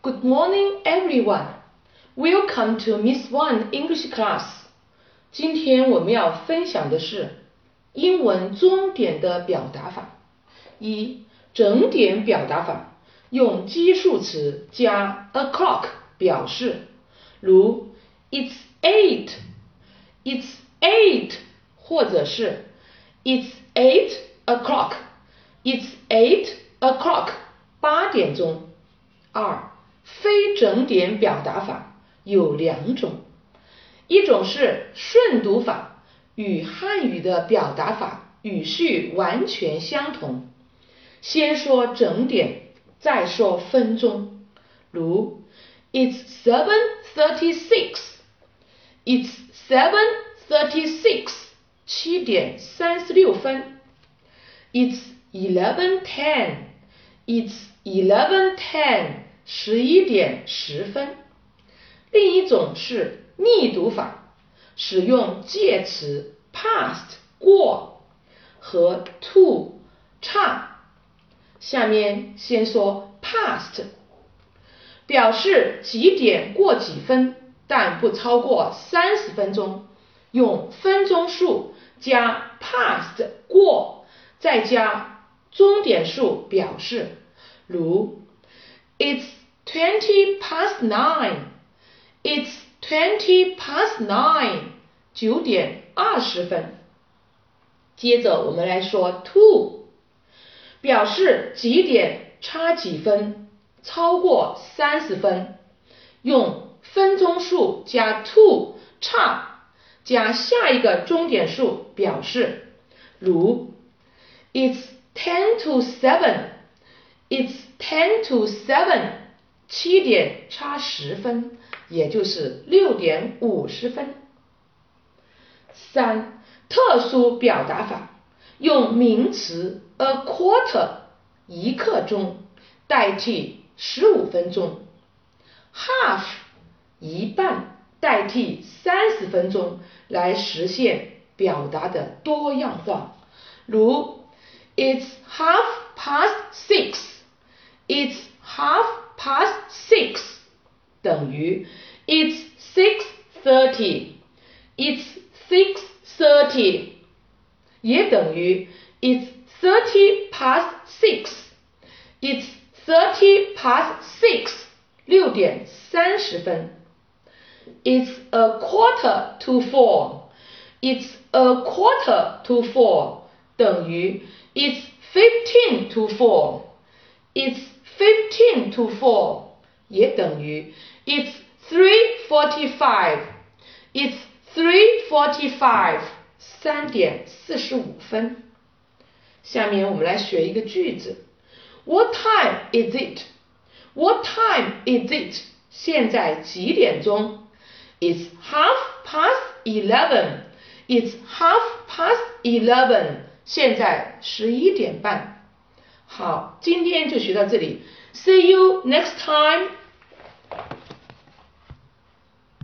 Good morning, everyone. Welcome to Miss Wang English Class. 今天我们要分享的是英文钟点的表达法。一、整点表达法用基数词加 o'clock 表示，如 It's eight, It's eight，或者是 It's eight o'clock, It's eight o'clock，八点钟。二非整点表达法有两种，一种是顺读法，与汉语的表达法语序完全相同，先说整点，再说分钟。如 It's seven thirty-six, It's seven thirty-six，七点三十六分。It's eleven ten, It's eleven ten。十一点十分。另一种是逆读法，使用介词 past 过和 to 差。下面先说 past，表示几点过几分，但不超过三十分钟，用分钟数加 past 过，再加钟点数表示，如 It's twenty past nine. It's twenty past nine. 九点二十分。接着我们来说 to，表示几点差几分，超过三十分，用分钟数加 to 差加下一个钟点数表示。如，It's ten to seven。It's ten to seven. 七点差十分，也就是六点五十分。三、特殊表达法，用名词 a quarter 一刻钟代替十五分钟，half 一半代替三十分钟，来实现表达的多样化。如 It's half past 等于 it's six thirty, it's six thirty，也等于 it's thirty past six, it's thirty past six，六点三十分。It's a quarter to four, it's a quarter to four 等于 it's fifteen to four, it's fifteen to four 也等于 it's three forty five. It's three forty five. 三点四十五分。下面我们来学一个句子。What time is it? What time is it? 现在几点钟？It's half past eleven. It's half past eleven. 现在十一点半。 好，今天就学到这里。See you next time.